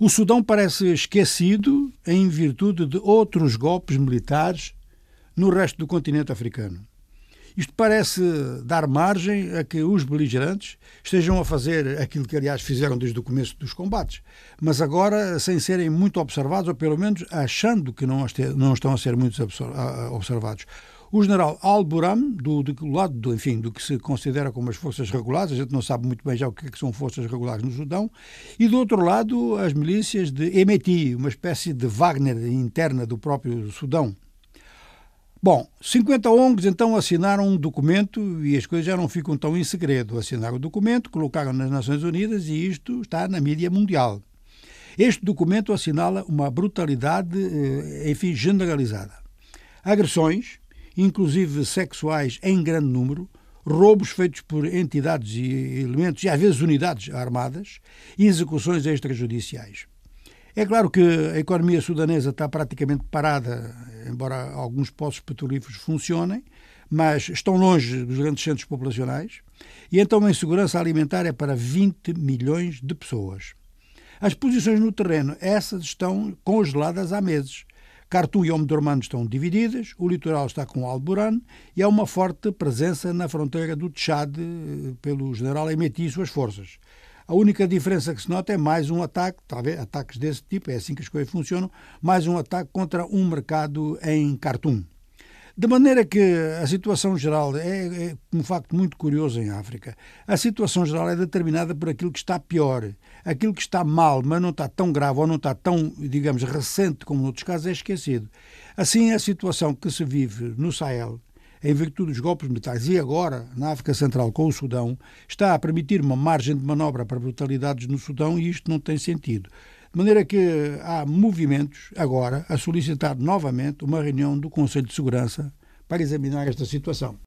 O Sudão parece esquecido em virtude de outros golpes militares no resto do continente africano. Isto parece dar margem a que os beligerantes estejam a fazer aquilo que, aliás, fizeram desde o começo dos combates, mas agora sem serem muito observados, ou pelo menos achando que não, estão a ser muito observados. O general Al-Buram, do, do, lado do, enfim, do que se considera como as forças regulares, a gente não sabe muito bem já o que, é que são forças regulares no Sudão, e do outro lado as milícias de Emeti, uma espécie de Wagner interna do próprio Sudão. Bom, 50 ONGs então assinaram um documento e as coisas já não ficam tão em segredo. Assinaram o documento, colocaram nas Nações Unidas e isto está na mídia mundial. Este documento assinala uma brutalidade, eh, enfim, generalizada. Agressões, inclusive sexuais em grande número, roubos feitos por entidades e elementos, e às vezes unidades armadas, e execuções extrajudiciais. É claro que a economia sudanesa está praticamente parada, embora alguns poços petrolíferos funcionem, mas estão longe dos grandes centros populacionais, e então a insegurança alimentar é para 20 milhões de pessoas. As posições no terreno, essas estão congeladas há meses. Khartoum e Omdurman estão divididas, o litoral está com Alburan e há uma forte presença na fronteira do Tchad eh, pelo general Emeti e suas forças. A única diferença que se nota é mais um ataque, talvez ataques desse tipo, é assim que as coisas funcionam, mais um ataque contra um mercado em Khartoum. De maneira que a situação geral é, é, um facto muito curioso em África. A situação geral é determinada por aquilo que está pior. Aquilo que está mal, mas não está tão grave ou não está tão, digamos, recente como noutros casos, é esquecido. Assim, a situação que se vive no Sahel, em virtude dos golpes militares e agora na África Central com o Sudão, está a permitir uma margem de manobra para brutalidades no Sudão e isto não tem sentido. De maneira que há movimentos agora a solicitar novamente uma reunião do Conselho de Segurança para examinar esta situação.